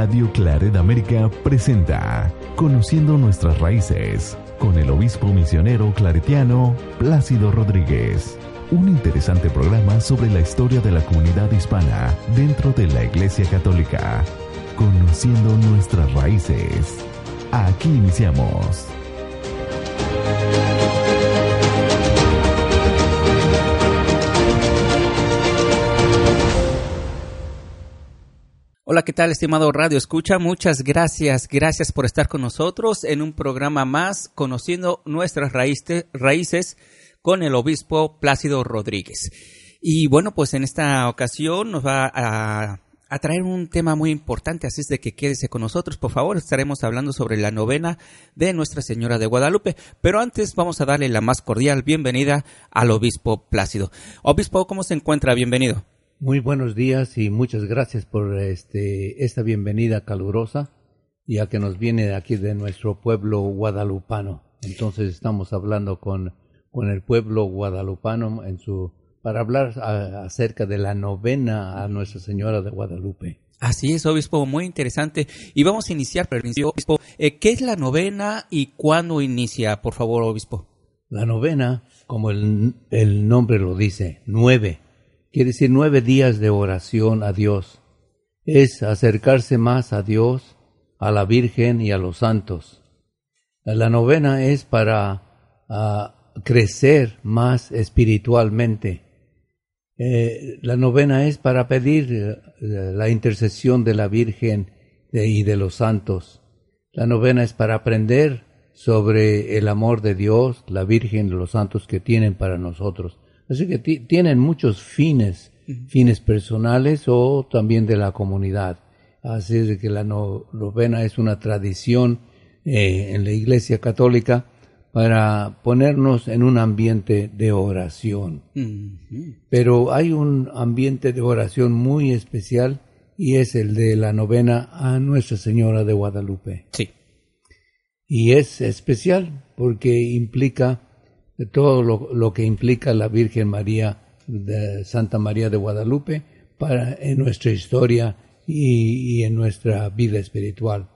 Radio Claret América presenta Conociendo nuestras raíces con el obispo misionero claretiano Plácido Rodríguez. Un interesante programa sobre la historia de la comunidad hispana dentro de la Iglesia Católica. Conociendo nuestras raíces. Aquí iniciamos. Hola, ¿qué tal, estimado Radio Escucha? Muchas gracias, gracias por estar con nosotros en un programa más conociendo nuestras raíces, con el obispo Plácido Rodríguez. Y bueno, pues en esta ocasión nos va a, traer un tema muy importante, así es de que quédese con nosotros, por favor. Estaremos hablando sobre la novena de Nuestra Señora de Guadalupe, pero antes vamos a darle la más cordial bienvenida al obispo Plácido. Obispo, ¿cómo se encuentra? Bienvenido. Muy buenos días y muchas gracias por este, esta bienvenida calurosa, ya que nos viene de aquí de nuestro pueblo guadalupano. Entonces estamos hablando con, con el pueblo guadalupano en su, para hablar acerca de la novena a Nuestra Señora de Guadalupe. Así es, obispo, muy interesante. Y vamos a iniciar, pero obispo, eh, ¿qué es la novena y cuándo inicia, por favor, obispo? La novena, como el, el nombre lo dice, nueve quiere decir nueve días de oración a Dios. Es acercarse más a Dios, a la Virgen y a los santos. La novena es para ah, crecer más espiritualmente. Eh, la novena es para pedir eh, la intercesión de la Virgen y de los santos. La novena es para aprender sobre el amor de Dios, la Virgen y los santos que tienen para nosotros. Así que tienen muchos fines, fines personales o también de la comunidad. Así es que la novena es una tradición eh, en la Iglesia Católica para ponernos en un ambiente de oración. Pero hay un ambiente de oración muy especial y es el de la novena a Nuestra Señora de Guadalupe. Sí. Y es especial porque implica de todo lo, que implica la Virgen María de Santa María de Guadalupe para en nuestra historia y, en nuestra vida espiritual.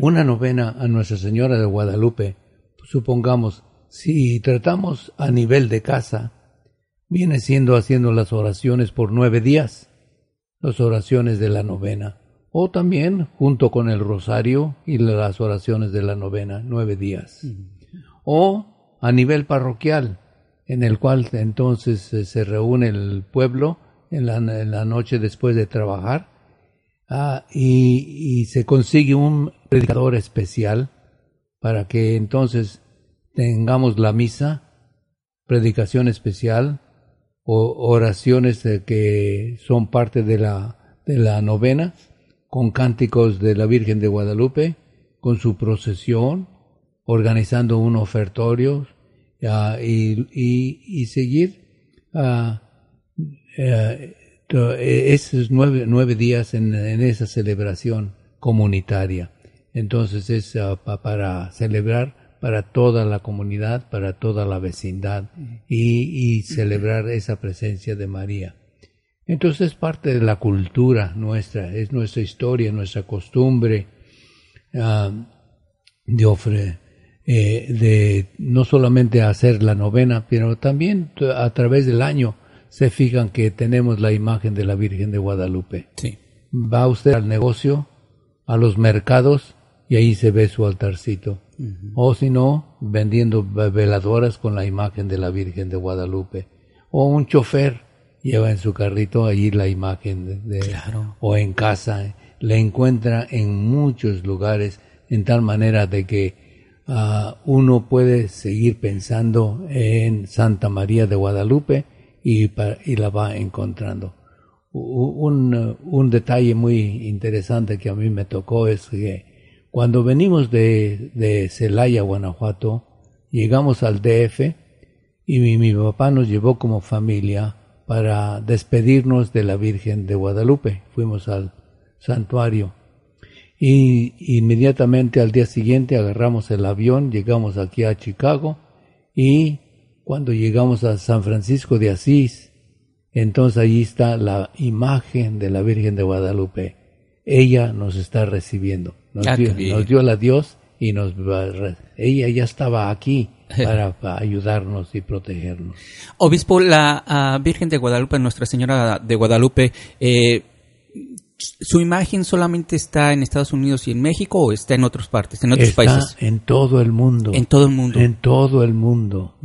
Una novena a Nuestra Señora de Guadalupe, supongamos, si tratamos a nivel de casa, viene siendo haciendo las oraciones por nueve días, las oraciones de la novena, o también junto con el rosario y las oraciones de la novena, nueve días o a nivel parroquial, en el cual entonces eh, se reúne el pueblo en la, noche después de trabajar ah, y, se consigue un predicador especial para que entonces tengamos la misa, predicación especial o oraciones que son parte de la, de la novena, con cánticos de la Virgen de Guadalupe, con su procesión, organizando un ofertorio y, seguir uh, esos nueve, nueve días en, esa celebración comunitaria. Entonces es ah, para celebrar para toda la comunidad, para toda la vecindad y, celebrar esa presencia de María. Entonces es parte de la cultura nuestra, es nuestra historia, nuestra costumbre de ofrecer eh, de no solamente hacer la novena, pero también a través del año se fijan que tenemos la imagen de la Virgen de Guadalupe. Sí. Va usted al negocio, a los mercados, y ahí se ve su altarcito. O si no, vendiendo veladoras con la imagen de la Virgen de Guadalupe. O un chofer lleva en su carrito allí la imagen de, o en casa le encuentra en muchos lugares en tal manera de que ah, uno puede seguir pensando en Santa María de Guadalupe y, la va encontrando. Un, detalle muy interesante que a mí me tocó es que cuando venimos de, de Celaya, Guanajuato, llegamos al DF y mi, mi papá nos llevó como familia para despedirnos de la Virgen de Guadalupe. Fuimos al santuario y inmediatamente al día siguiente agarramos el avión, llegamos aquí a Chicago y cuando llegamos a San Francisco de Asís, entonces allí está la imagen de la Virgen de Guadalupe. Ella nos está recibiendo. Nos, Ah, dio, nos dio la Dios y nos ella ya estaba aquí para, para ayudarnos y protegernos. Obispo, la ah, Virgen de Guadalupe, Nuestra Señora de Guadalupe, eh, ¿su imagen solamente está en Estados Unidos y en México o está en otras partes, en otros está países? en todo el mundo. En todo el mundo. En todo el mundo.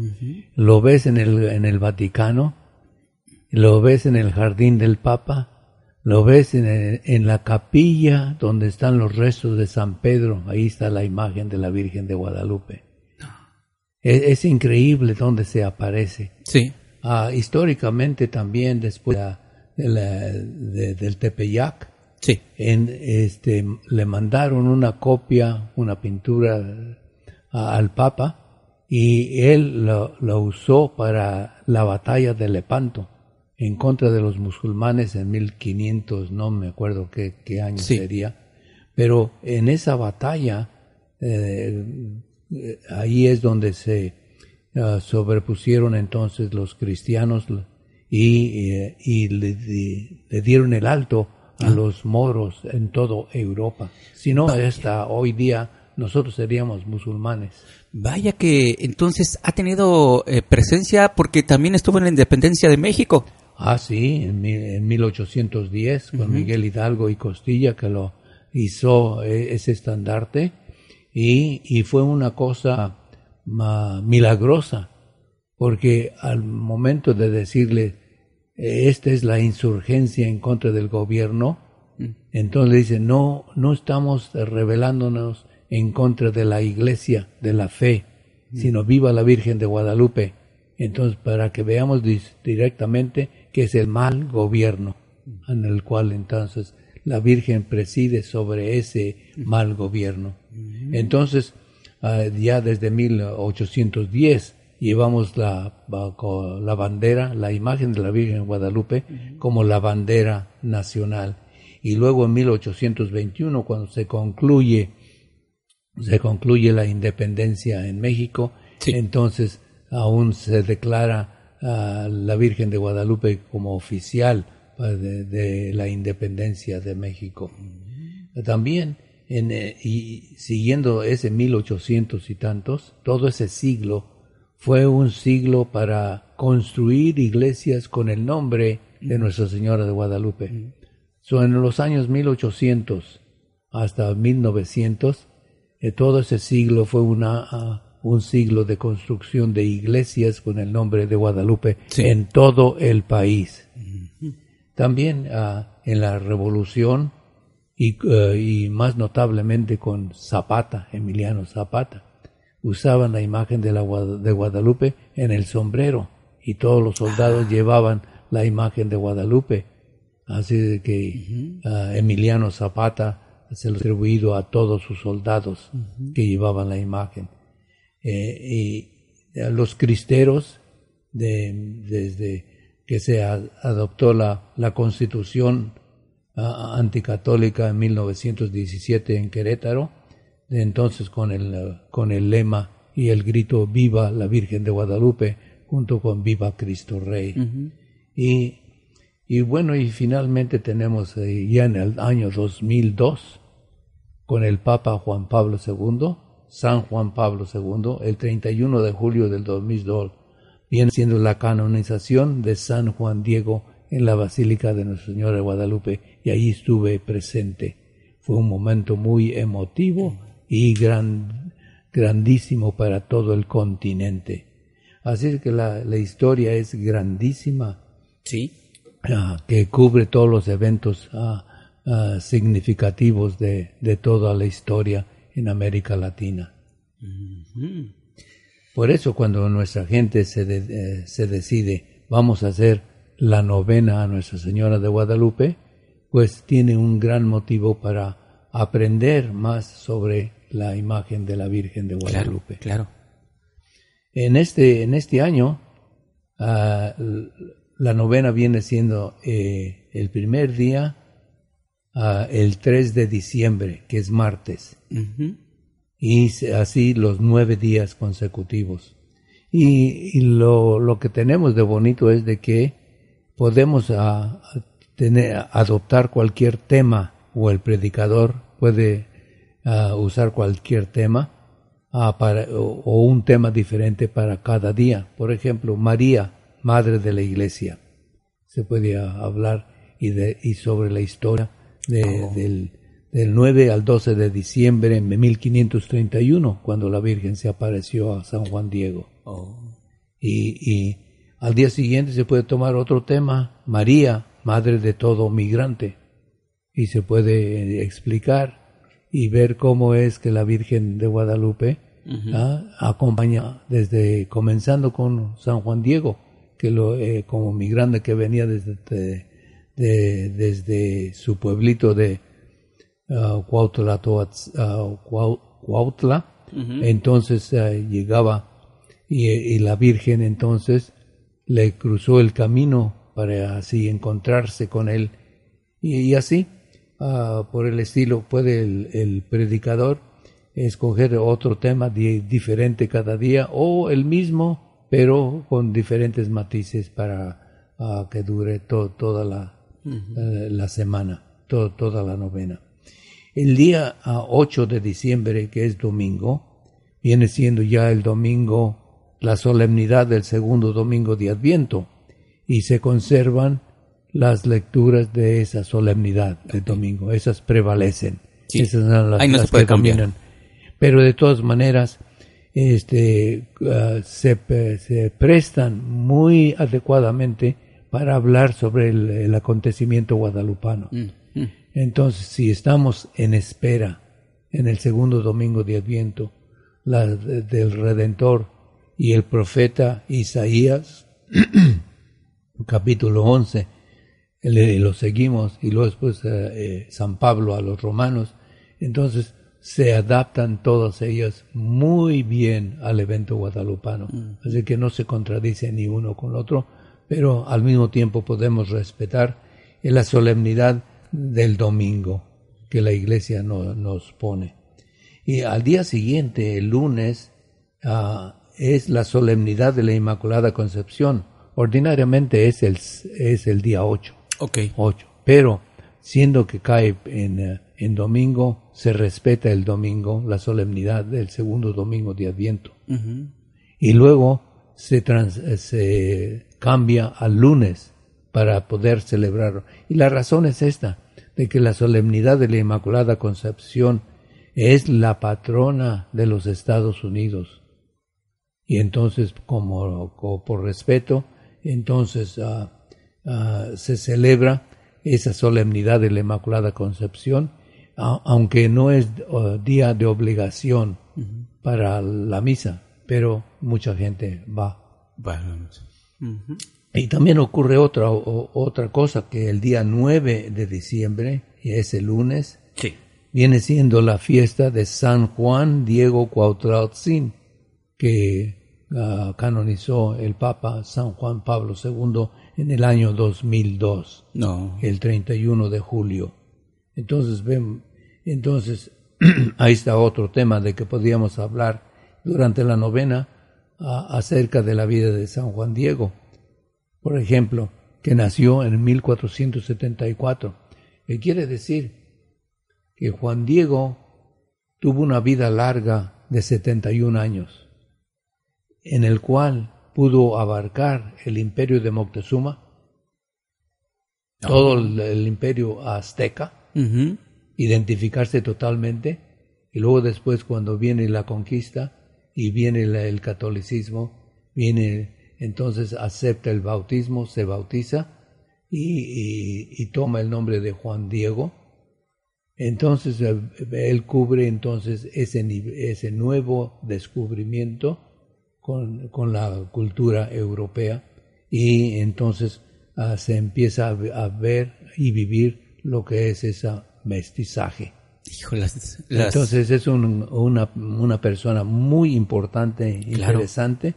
Lo ves en el, en el Vaticano, lo ves en el jardín del Papa, lo ves en, el- en la capilla donde están los restos de San Pedro, ahí está la imagen de la Virgen de Guadalupe. Es, es increíble donde se aparece. Sí. Ah, históricamente también después de la- de la- de- del Tepeyac, Sí. en, este, le mandaron una copia, una pintura a- al Papa y él lo, lo usó para la batalla de Lepanto en contra de los musulmanes en 1500, no me acuerdo qué, qué año Sí. sería, pero en esa batalla eh, eh, ahí es donde se ah, sobrepusieron entonces los cristianos y, eh, y le, le dieron el alto a los moros en toda Europa. Si no, hasta hoy día nosotros seríamos musulmanes. Vaya que entonces ha tenido eh, presencia porque también estuvo en la independencia de México. Ah, sí, en, en 1810, con Miguel Hidalgo y Costilla, que lo hizo eh, ese estandarte, y, y fue una cosa ma- milagrosa, porque al momento de decirle, esta es la insurgencia en contra del gobierno, entonces le dice, no, no estamos rebelándonos en contra de la iglesia, de la fe, sino viva la Virgen de Guadalupe. Entonces, para que veamos directamente que es el mal gobierno, en el cual entonces la Virgen preside sobre ese mal gobierno. Entonces, ah, ya desde 1810 llevamos la, la bandera, la imagen de la Virgen de Guadalupe como la bandera nacional. Y luego en 1821, cuando se concluye, se concluye la independencia en México, Sí. entonces aún se declara a la Virgen de Guadalupe como oficial de, de la independencia de México. También, en, eh, y siguiendo ese 1800 y tantos, todo ese siglo fue un siglo para construir iglesias con el nombre de Nuestra Señora de Guadalupe. So, en los años 1800 hasta 1900, eh, todo ese siglo fue una, ah, un siglo de construcción de iglesias con el nombre de Guadalupe Sí. en todo el país. También ah, en la revolución y, eh, y más notablemente con Zapata, Emiliano Zapata, usaban la imagen de, la, de Guadalupe en el sombrero y todos los soldados llevaban la imagen de Guadalupe. Así de que ah, Emiliano Zapata se lo ha atribuido a todos sus soldados que llevaban la imagen. Eh, y a los cristeros, de- desde que se a- adoptó la, la constitución ah, anticatólica en 1917 en Querétaro, de entonces con el, con el lema y el grito Viva la Virgen de Guadalupe, junto con Viva Cristo Rey. y, y bueno, y finalmente tenemos eh, ya en el año 2002, con el Papa Juan Pablo II, San Juan Pablo II, el 31 de julio del 2002, viene siendo la canonización de San Juan Diego en la Basílica de Nuestra Señora de Guadalupe y ahí estuve presente. Fue un momento muy emotivo y gran, grandísimo para todo el continente. Así es que la, la historia es grandísima Sí. ah, que cubre todos los eventos ah, ah, significativos de, de toda la historia en América Latina. Por eso cuando nuestra gente se, de- eh, se decide, vamos a hacer la novena a Nuestra Señora de Guadalupe, pues tiene un gran motivo para aprender más sobre la imagen de la Virgen de Guadalupe. claro. En este, en este año, ah, la novena viene siendo eh, el primer día, ah, el 3 de diciembre, que es martes, y así los nueve días consecutivos. Y, y lo, lo que tenemos de bonito es de que podemos ah, tener, adoptar cualquier tema, o el predicador puede ah, usar cualquier tema, para, o, o un tema diferente para cada día. Por ejemplo, María, Madre de la Iglesia. Se puede hablar y, de, y sobre la historia de- del, del 9 al 12 de diciembre de 1531, cuando la Virgen se apareció a San Juan Diego. Oh. Y, y al día siguiente se puede tomar otro tema, María, Madre de todo migrante. Y se puede explicar y ver cómo es que la Virgen de Guadalupe ah, acompaña desde comenzando con San Juan Diego, que lo eh, como migrante que venía desde de- de- desde su pueblito de ah, Cuautla, ah, Cuau- Cuautla. entonces ah, llegaba y, y la Virgen entonces le cruzó el camino para así encontrarse con él. Y, y así ah, por el estilo puede el, el predicador escoger otro tema di- diferente cada día o el mismo pero con diferentes matices para ah, que dure to- toda la, eh, la semana to- toda la novena. El día ah, 8 de diciembre que es domingo viene siendo ya el domingo la solemnidad del segundo domingo de Adviento y se conservan las lecturas de esa solemnidad del domingo, esas prevalecen. Sí. Esas son las, Ahí no se las puede que cambiar. dominan. Pero de todas maneras, este, ah, se, se prestan muy adecuadamente para hablar sobre el, el acontecimiento guadalupano. Mm, mm. Entonces, si estamos en espera en el segundo domingo de Adviento la, de- del Redentor y el profeta Isaías, capítulo 11, le- lo seguimos y luego después eh, eh, San Pablo a los romanos, entonces se adaptan todas ellas muy bien al evento guadalupano. Así que no se contradice ni uno con el otro, pero al mismo tiempo podemos respetar la solemnidad del domingo que la iglesia no- nos pone. Y al día siguiente, el lunes, ah, es la solemnidad de la Inmaculada Concepción. Ordinariamente es el, es el día 8. Ok. 8. Pero siendo que cae en, eh, en domingo, se respeta el domingo, la solemnidad del segundo domingo de Adviento. Y luego se, trans- eh, se cambia al lunes para poder celebrarlo. Y la razón es esta, de que la solemnidad de la Inmaculada Concepción es la patrona de los Estados Unidos. Y entonces, como, como por respeto, entonces ah, ah, se celebra esa solemnidad de la Inmaculada Concepción, a- aunque no es día de obligación para la misa, pero mucha gente va. Y también ocurre otra, o- otra cosa, que el día 9 de diciembre, y es el lunes, Sí. viene siendo la fiesta de San Juan Diego Cuauhtlautzin, que ah, canonizó el Papa San Juan Pablo II en el año 2002, No. el 31 de julio. Entonces, ven, entonces ahí está otro tema de que podríamos hablar durante la novena ah, acerca de la vida de San Juan Diego. Por ejemplo, que nació en 1474, que quiere decir que Juan Diego tuvo una vida larga de 71 años, en el cual pudo abarcar el imperio de Moctezuma, todo el, el imperio azteca, identificarse totalmente, y luego después cuando viene la conquista y viene la- el catolicismo, viene entonces acepta el bautismo, se bautiza y, y- y toma el nombre de Juan Diego. Entonces eh, él cubre entonces ese, ese nuevo descubrimiento con, con, la cultura europea y entonces ah, se empieza a, ver y vivir lo que es ese mestizaje. Entonces es una, una, persona muy importante, interesante.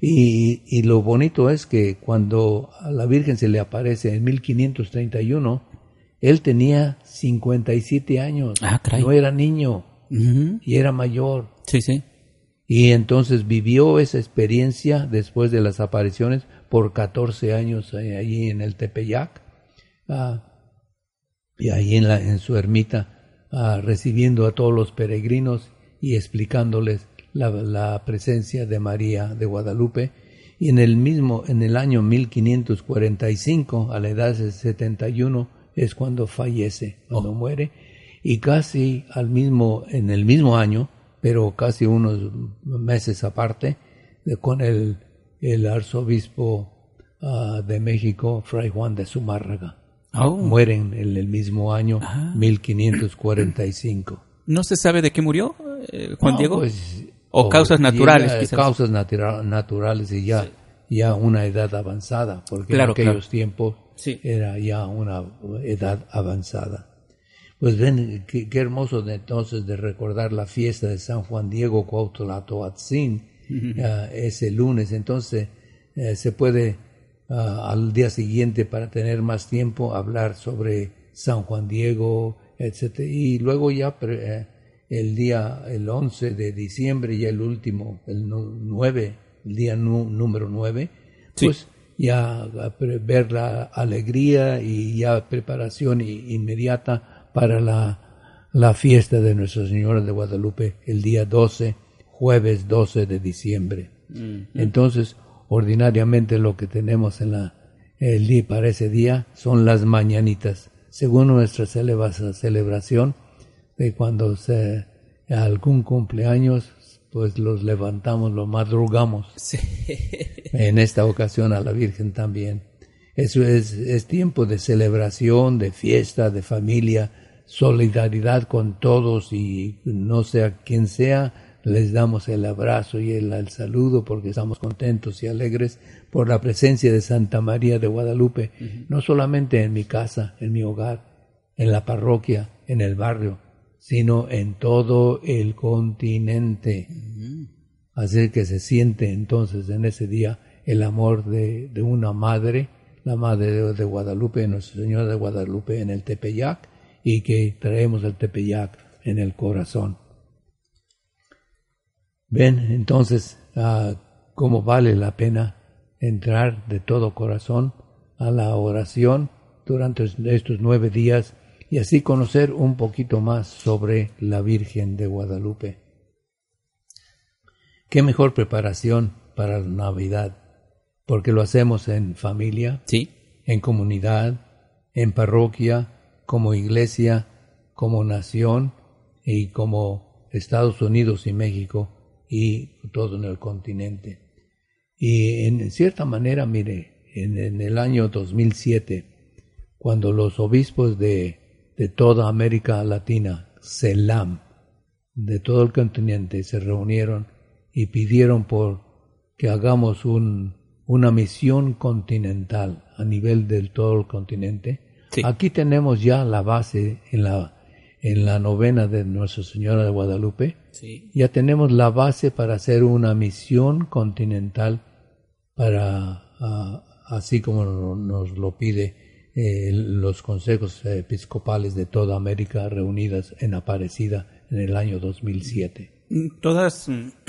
Y, y, lo bonito es que cuando a la Virgen se le aparece en 1531, él tenía 57 años. Ah, no era niño y era mayor. Sí, sí. Y entonces vivió esa experiencia después de las apariciones por 14 años allí en el Tepeyac. Ah, y ahí en, la, en su ermita ah, recibiendo a todos los peregrinos y explicándoles la, la, presencia de María de Guadalupe. Y en el mismo, en el año 1545, a la edad de 71, es cuando fallece, cuando oh. muere, y casi al mismo, en el mismo año, pero casi unos meses aparte, con el, el arzobispo ah, de México, Fray Juan de Zumárraga. Oh. Mueren en el mismo año, 1545. Ah. ¿No se sabe de qué murió eh, Juan Diego? Pues, o, causas naturales. Causas naturales y ya, ya una edad avanzada, porque en aquellos tiempos era ya una edad avanzada. Pues ven, qué, hermoso de, entonces de recordar la fiesta de San Juan Diego Cuauhtlatoatzin ese lunes. Entonces eh, se puede ah, al día siguiente para tener más tiempo hablar sobre San Juan Diego, etc. Y luego ya eh, el día, el 11 de diciembre, y el último, el 9, el día número 9, pues ya ver la alegría y ya preparación inmediata para la, la fiesta de Nuestra Señora de Guadalupe el día 12, jueves 12 de diciembre. Entonces, ordinariamente lo que tenemos en la, el día, para ese día son las mañanitas. Según nuestra celebración, de cuando se algún cumpleaños pues los levantamos, los madrugamos. En esta ocasión a la Virgen también. Eso es, es tiempo de celebración, de fiesta, de familia, solidaridad con todos y no sea quien sea, les damos el abrazo y el, saludo porque estamos contentos y alegres por la presencia de Santa María de Guadalupe, no solamente en mi casa, en mi hogar, en la parroquia, en el barrio, sino en todo el continente. Así que se siente entonces en ese día el amor de, una madre, la madre de, Guadalupe, Nuestra Señora de Guadalupe en el Tepeyac, y que traemos el Tepeyac en el corazón. Ven entonces ah, cómo vale la pena entrar de todo corazón a la oración durante estos nueve días y así conocer un poquito más sobre la Virgen de Guadalupe. Qué mejor preparación para la Navidad, porque lo hacemos en familia, ¿Sí? en comunidad, en parroquia, como iglesia, como nación y como Estados Unidos y México y todo en el continente. Y en cierta manera, mire, en, en el año 2007, cuando los obispos de de toda América Latina, CELAM, de todo el continente, se reunieron y pidieron por que hagamos un, una misión continental a nivel del todo el continente. Aquí tenemos ya la base en la, en la novena de Nuestra Señora de Guadalupe. Ya tenemos la base para hacer una misión continental para, así como nos lo pide eh, los consejos episcopales de toda América reunidas en Aparecida en el año 2007. Todas,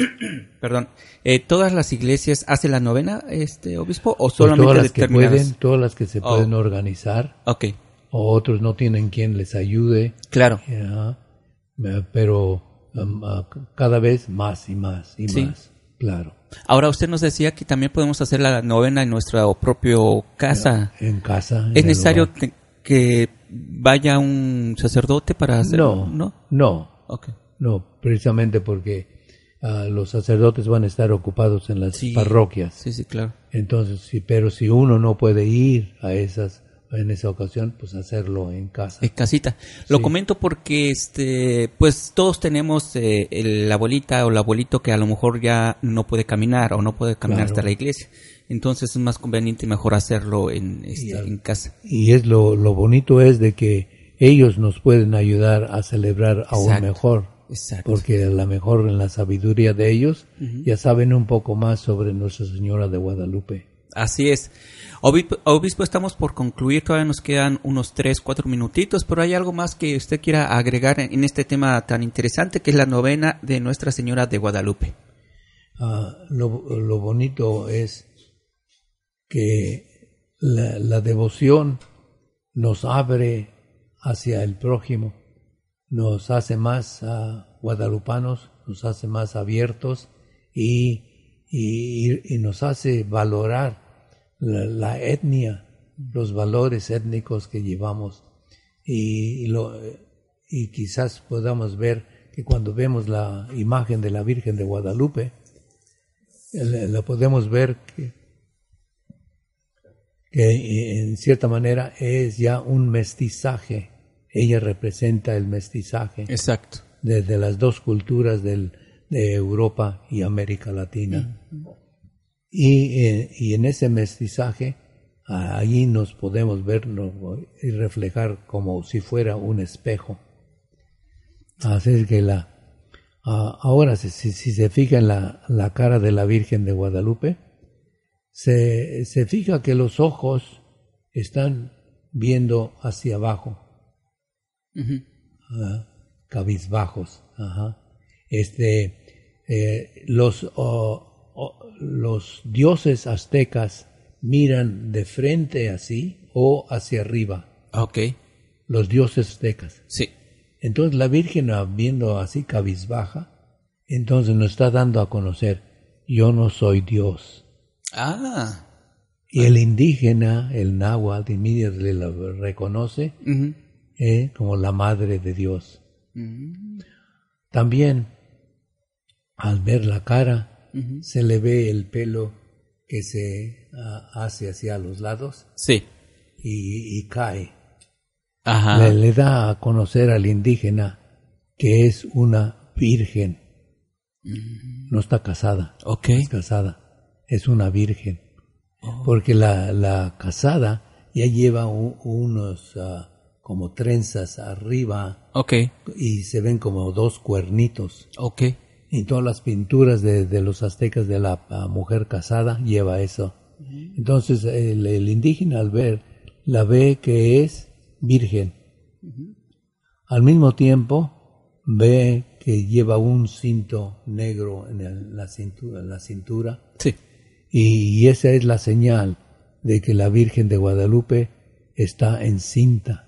perdón, eh, todas las iglesias hacen la novena, este obispo, o pues solamente todas las que pueden, todas las que se oh. pueden organizar. Ok. O otros no tienen quien les ayude. Claro. pero um, ah, cada vez más y más y más. Claro. Ahora usted nos decía que también podemos hacer la novena en nuestra propia casa. En casa. ¿Es necesario que vaya un sacerdote para hacerlo? No, no, no. No, precisamente porque ah, los sacerdotes van a estar ocupados en las parroquias. Sí, sí, claro. Entonces, sí, pero si uno no puede ir a esas en esa ocasión, pues hacerlo en casa. En casita. Lo Sí. comento porque, este, pues todos tenemos eh, el- la abuelita o el abuelito que a lo mejor ya no puede caminar o no puede caminar Claro. hasta la iglesia. Entonces es más conveniente y mejor hacerlo en, este, al- en casa. Y es lo, lo bonito es de que ellos nos pueden ayudar a celebrar aún Exacto. mejor. Exacto. Porque a lo mejor en la sabiduría de ellos ya saben un poco más sobre Nuestra Señora de Guadalupe. Así es. Obispo, estamos por concluir, todavía nos quedan unos tres, cuatro minutitos, pero hay algo más que usted quiera agregar en, en este tema tan interesante que es la novena de Nuestra Señora de Guadalupe. Ah, lo, lo bonito es que la, la devoción nos abre hacia el prójimo, nos hace más ah, guadalupanos, nos hace más abiertos y, y- nos hace valorar la, etnia, los valores étnicos que llevamos y, lo- y quizás podamos ver que cuando vemos la imagen de la Virgen de Guadalupe, la podemos ver que, que eh, en cierta manera es ya un mestizaje. Ella representa el mestizaje Exacto. de, de las dos culturas del- de Europa y América Latina. Y, eh, y en ese mestizaje, ah, allí nos podemos ver y reflejar como si fuera un espejo. Así es que la, ah, ahora, si, si- si se fija en la, la cara de la Virgen de Guadalupe, se, se fija que los ojos están viendo hacia abajo Ah, cabizbajos. Ajá. Este, eh, los, oh, oh, los dioses aztecas miran de frente así o hacia arriba. Ok. Los dioses aztecas. Sí. Entonces la Virgen viendo así cabizbaja, entonces nos está dando a conocer, yo no soy Dios. Ah. Y el indígena, el náhuatl, inmediatamente la reconoce. Eh, como la madre de Dios. Mm. También, al ver la cara, se le ve el pelo que se ah, hace hacia los lados Sí. y, y cae. Ajá. Le, le da a conocer al indígena que es una virgen. No está casada, Ok. es casada, es una virgen. Porque la, la casada ya lleva unos ah, como trenzas arriba Ok. y se ven como dos cuernitos. Ok. Y todas las pinturas de, de los aztecas de la ah, mujer casada lleva eso. Entonces el, el indígena al ver, la ve que es virgen. Al mismo tiempo ve que lleva un cinto negro en el- la cintura, en la cintura Sí. y, y esa es la señal de que la Virgen de Guadalupe está encinta,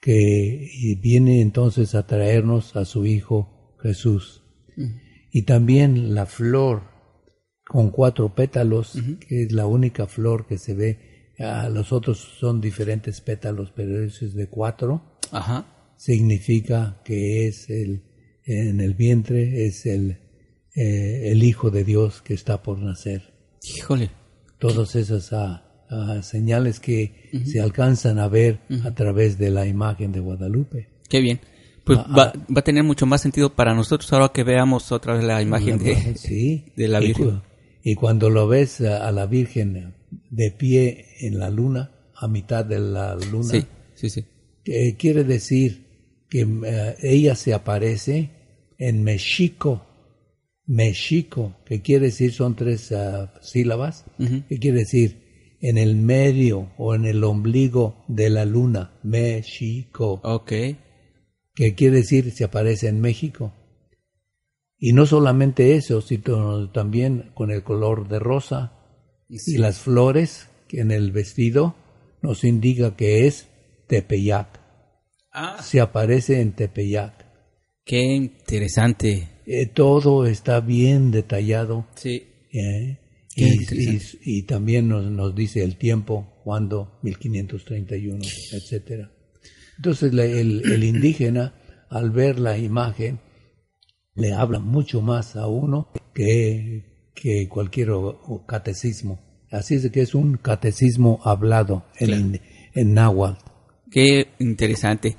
que viene entonces a traernos a su Hijo Jesús. Y también la flor con cuatro pétalos, que es la única flor que se ve. Ah, los otros son diferentes pétalos, pero ese es de cuatro. Ajá. Significa que es el, en el vientre, es el, eh, el Hijo de Dios que está por nacer Híjole. todas esas ah, ah, señales que se alcanzan a ver a través de la imagen de Guadalupe. Qué bien. Pues Ah, va, va a tener mucho más sentido para nosotros ahora que veamos otra vez la imagen de... sí, de la Y Virgen. cu- Y, cuando lo ves a, la Virgen de pie en la luna, a mitad de la luna, Sí, sí, sí. que quiere decir que eh, ella se aparece en Mexico. Mexico, que quiere decir, son tres ah, sílabas, Ujú. que quiere decir en el medio o en el ombligo de la luna, México, Ok. que quiere decir se aparece en México. Y no solamente eso, sino también con el color de rosa y las flores que en el vestido nos indica que es Tepeyac. Ah, Se aparece en Tepeyac. qué interesante. Eh, todo está bien detallado Sí. ¿eh? Y, interesante. y- y también nos, nos dice el tiempo, cuándo, 1531, etcétera. Entonces la- el, el indígena, al ver la imagen, le habla mucho más a uno que, que cualquier o- o catecismo. Así es que es un catecismo hablado. El, in- en náhuatl. Qué interesante.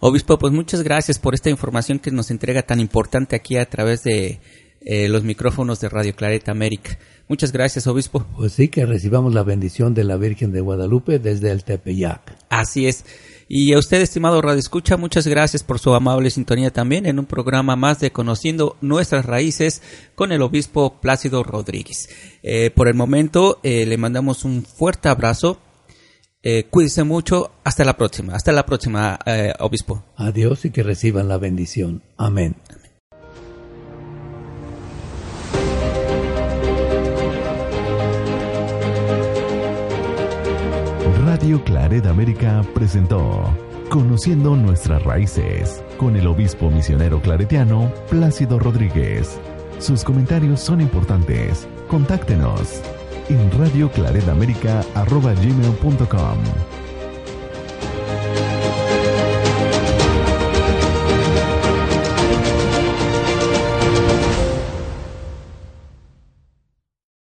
Obispo, pues muchas gracias por esta información que nos entrega tan importante aquí a través de eh, los micrófonos de Radio Clareta América. Muchas gracias, obispo. Pues sí, que recibamos la bendición de la Virgen de Guadalupe desde el Tepeyac. Así es. Y a usted, estimado Radio Escucha, muchas gracias por su amable sintonía también en un programa más de Conociendo Nuestras Raíces con el obispo Plácido Rodríguez. Eh, por el momento, eh, le mandamos un fuerte abrazo. Eh, cuídese mucho. Hasta la próxima. Hasta la próxima, eh, obispo. Adiós y que reciban la bendición. Amén. Radio Claret América presentó Conociendo nuestras raíces con el obispo misionero claretiano Plácido Rodríguez. Sus comentarios son importantes. Contáctenos en radioclaretamérica.gmail.com